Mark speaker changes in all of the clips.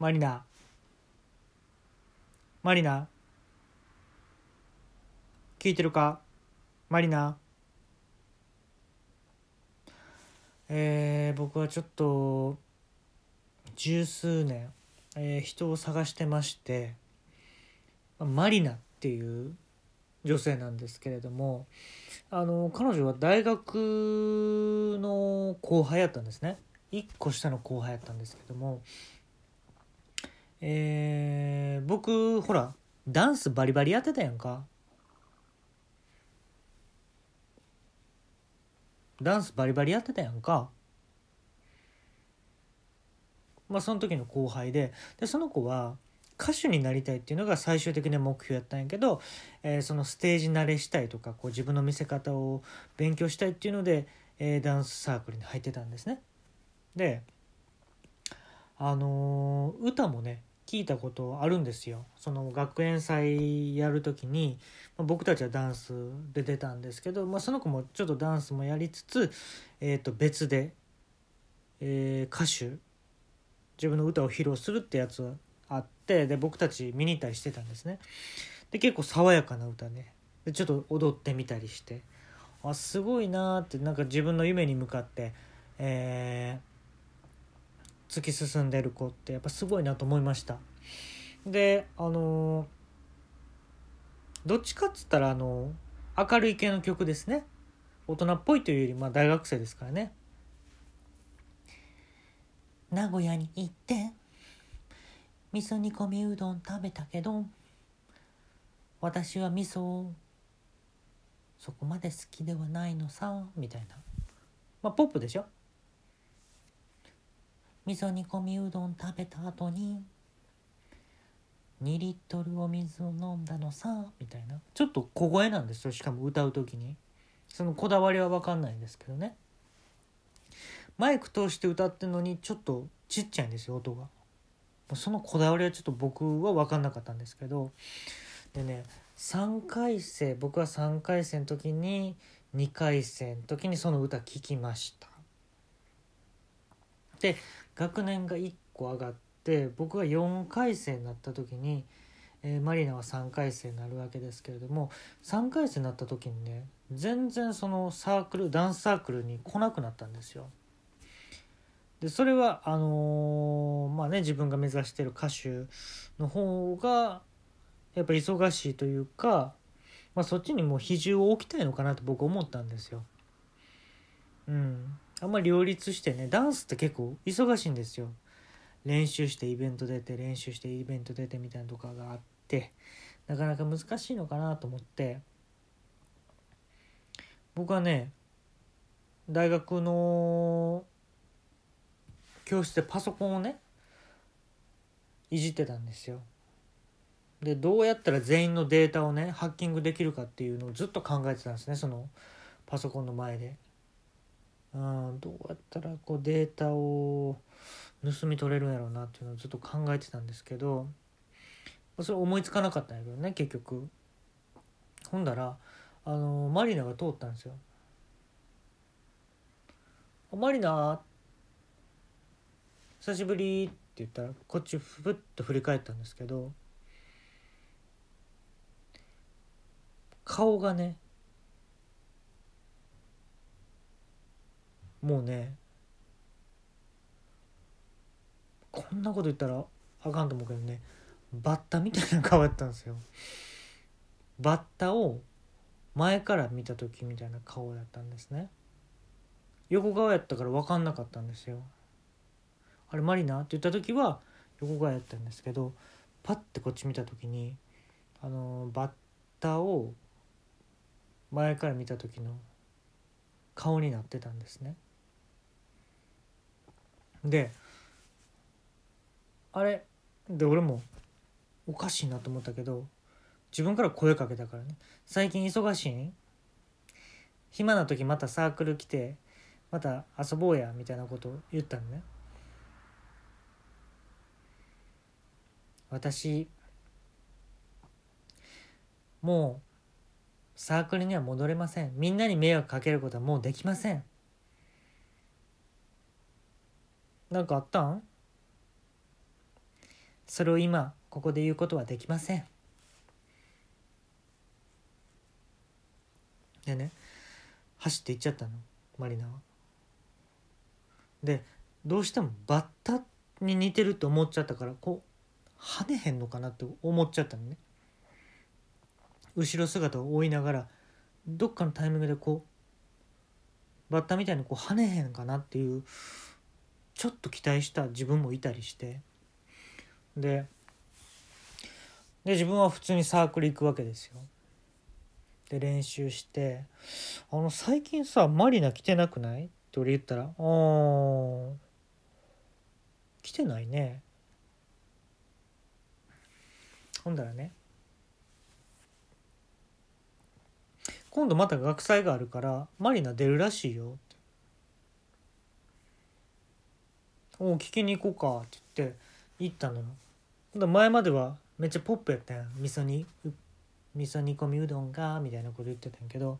Speaker 1: マリナ。マリナ。聞いてるか？マリナ。えー、僕はちょっと十数年、えー、人を探してましてマリナっていう女性なんですけれどもあの彼女は大学の後輩やったんですね。1個下の後輩やったんですけどもえー、僕ほらダンスバリバリやってたやんか。ダンスバリバリやってたやんか。まあその時の後輩で。でその子は歌手になりたいっていうのが最終的な目標やったんやけど、えー、そのステージ慣れしたいとかこう自分の見せ方を勉強したいっていうので、えー、ダンスサークルに入ってたんですね。であのー、歌もね聞いたことあるんですよ。その学園祭やる時に、まあ、僕たちはダンスで出たんですけど、まあ、その子もちょっとダンスもやりつつ、えー、と別で、えー、歌手自分の歌を披露するってやつはあってで僕たち見に行ったりしてたんですね。で結構爽やかな歌ね。でちょっと踊ってみたりしてあすごいなーってなんか自分の夢に向かって、えー、突き進んでる子ってやっぱすごいなと思いました。であの、どっちかっつったらあの、明るい系の曲ですね。大人っぽいというよりまあ大学生ですからね。名古屋に行って味噌煮込みうどん食べたけど私は味噌そこまで好きではないのさみたいな。まあポップでしょ？味噌煮込みうどん食べた後に2リットルお水を飲んだのさみたいな。ちょっと小声なんですよしかも歌う時に。そのこだわりは分かんないんですけどね。マイク通して歌ってるのにちょっとちっちゃいんですよ音が。そのこだわりはちょっと僕は分かんなかったんですけど。でね3回生僕は3回生の時に2回生の時にその歌聴きました。で学年が1個上がって僕が4回生になった時に、えー、マリナは3回生になるわけですけれども3回生になった時にね全然そのサークルダンスサークルに来なくなったんですよでそれはあのー、まあね自分が目指してる歌手の方がやっぱ忙しいというか、まあ、そっちにもう比重を置きたいのかなと僕思ったんですよ。うん、あんまり両立してねダンスって結構忙しいんですよ。練習してイベント出て練習してイベント出てみたいなとかがあってなかなか難しいのかなと思って僕はね大学の教室でパソコンをねいじってたんですよ。でどうやったら全員のデータをねハッキングできるかっていうのをずっと考えてたんですねそのパソコンの前で。うんどうやったらこうデータを盗み取れるんやろうなっていうのをずっと考えてたんですけどそれ思いつかなかったんやけどね結局。ほんだらあのマリナが通ったんですよ。マリナ久しぶり」って言ったらこっちふっと振り返ったんですけど顔がねもうねこんなこと言ったらあかんと思うけどねバッタみたいな顔やったんですよ。バッタを前から見た時みたいな顔だったんですね。横顔やったから分かんなかったんですよ。あれマリナって言った時は横側やったんですけどパッてこっち見た時にあのバッタを前から見た時の顔になってたんですね。であれ？で俺もおかしいなと思ったけど自分から声かけたからね「最近忙しいん？暇な時またサークル来てまた遊ぼうや」みたいなことを言ったのね。私もうサークルには戻れません。みんなに迷惑かけることはもうできません。何かあったん？それを今ここで言うことはできませんでね走って行っちゃったのマリナは。でどうしてもバッタに似てると思っちゃったからこう跳ねへんのかなって思っちゃったのね。後ろ姿を追いながらどっかのタイミングでこうバッタみたいにこう跳ねへんかなっていうちょっと期待した自分もいたりしてでで自分は普通にサークル行くわけですよ。で練習して「あの最近さマリナ来てなくない?」って俺言ったら「あー来てないね」ほんだらね今度また学祭があるからマリナ出るらしいよって「お聞きに行こうか」って言って行ったのよ。前まではめっちゃポップやったやん。味噌煮味噌煮込みうどんがみたいなこと言ってたんやけど。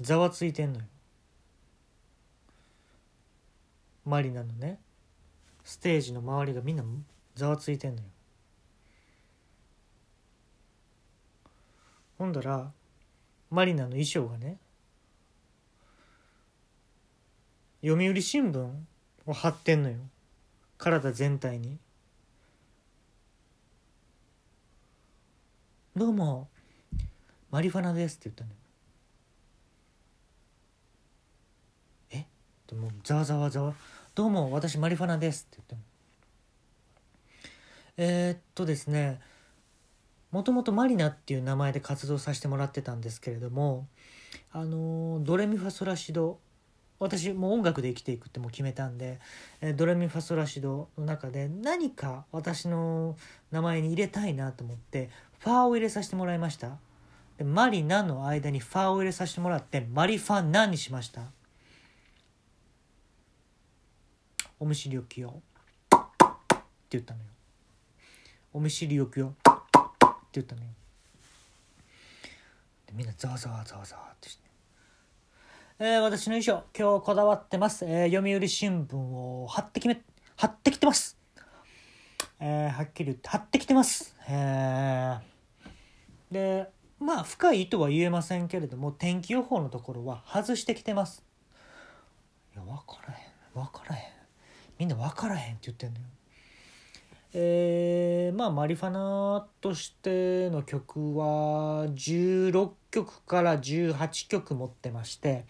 Speaker 1: ざわついてんのよ。マリナのねステージの周りがみんなざわついてんのよ。ほんだらマリナの衣装がね読売新聞を貼ってんのよ。体全体に「どうもマリファナです」って言ったのよ。え？でもざわざわざわ「どうも私マリファナです」って言ったの。えー、っとですねもともとマリナっていう名前で活動させてもらってたんですけれどもあのドレミファソラシド私もう音楽で生きていくってもう決めたんで、えドレミファソラシドの中で何か私の名前に入れたいなと思ってファーを入れさせてもらいました。でマリナの間にファーを入れさせてもらってマリファナにしました。お見知りおきよ。って言ったのよ。お見知りおきよ。って言ったのよ。でみんなざわざわざわざわってして、えー、私の衣装今日こだわってます、えー、読売新聞を貼ってきめ貼ってきてます。えー、はっきり言って貼ってきてます。えー、でまあ深い意図は言えませんけれども天気予報のところは外してきてます。いや分からへん分からへん。みんな分からへんって言ってんのよ。えー、まあマリファナとしての曲は16曲から18曲持ってまして、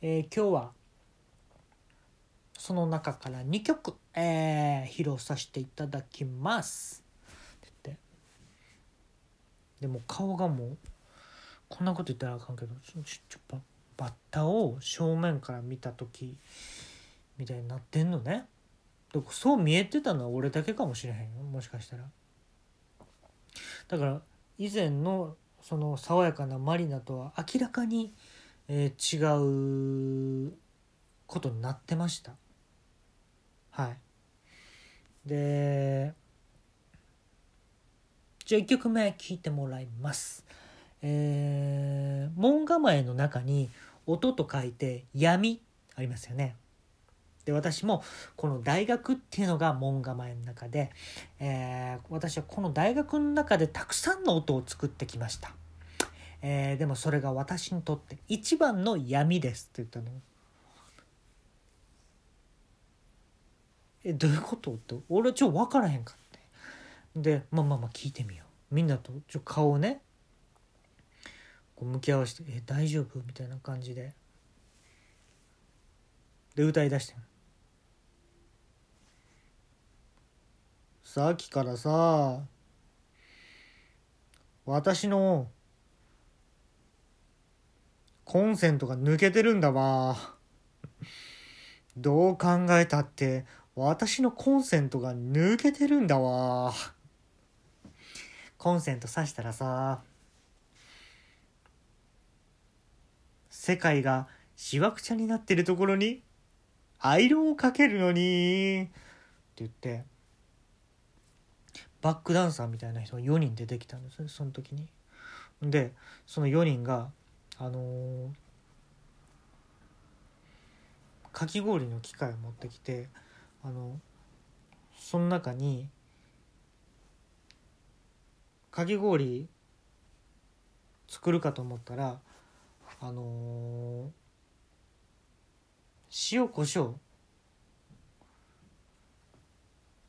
Speaker 1: えー、今日はその中から2曲、えー、披露させていただきますって言ってでも顔がもうこんなこと言ったらあかんけどちょちょちょバッタを正面から見た時みたいになってんのね。そう見えてたのは俺だけかもしれへんよ。もしかしたら。だから以前のその爽やかなマリナとは明らかに、えー、違うことになってました。はい。でじゃあ1曲目聴いてもらいます。えー、門構えの中に音と書いて闇ありますよね。で私もこの大学っていうのが門構えの中で、えー、私はこの大学の中でたくさんの音を作ってきました、えー、でもそれが私にとって一番の闇ですって言ったの。えどういうことって？俺ちょっと分からへんかって。でまあまあまあ聞いてみよう。みんなとちょ顔をねこう向き合わせて「え大丈夫?」みたいな感じで。で歌いだして。さっきからさ。私のコンセントが抜けてるんだわ。どう考えたって私のコンセントが抜けてるんだわ。コンセント挿したらさ世界がしわくちゃになってるところにアイロンをかけるのにって言って。バックダンサーみたいな人が4人出てきたんですねその時に。でその4人があのー、かき氷の機械を持ってきてあのその中にかき氷作るかと思ったらあのー、塩コショウ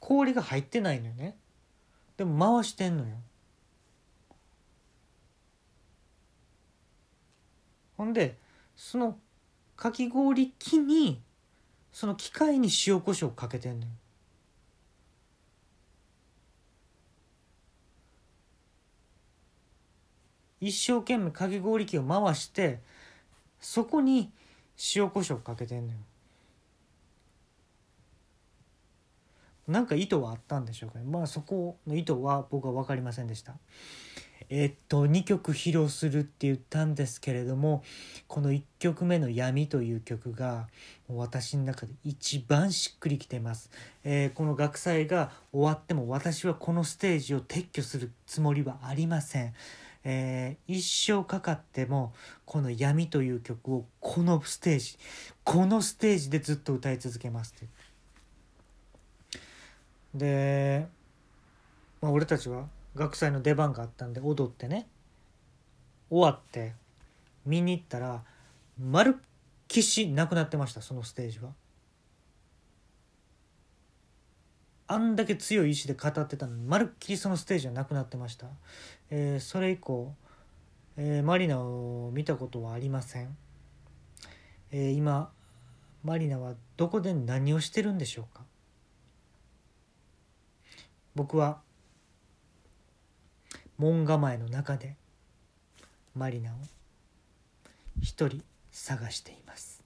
Speaker 1: 氷が入ってないのよねでも回してんのよ。ほんでそのかき氷機にその機械に塩コショウかけてんのよ。一生懸命かき氷機を回してそこに塩コショウかけてんのよ。なんか意図はあったんでしょうかね。まあそこの意図は僕は分かりませんでした。えっと2曲披露するって言ったんですけれどもこの1曲目の「闇」という曲が私の中で一番しっくりきてます、えー、この学祭が終わっても私はこのステージを撤去するつもりはありません。えー、一生かかってもこの「闇」という曲をこのステージこのステージでずっと歌い続けますって。で、まあ、俺たちは学祭の出番があったんで踊ってね。終わって見に行ったらまるっきしなくなってましたそのステージは。あんだけ強い意志で語ってたのにまるっきりそのステージはなくなってました、えー、それ以降、えー、マリナを見たことはありません、えー、今マリナはどこで何をしてるんでしょうか。僕は門構えの中でマリナを一人探しています。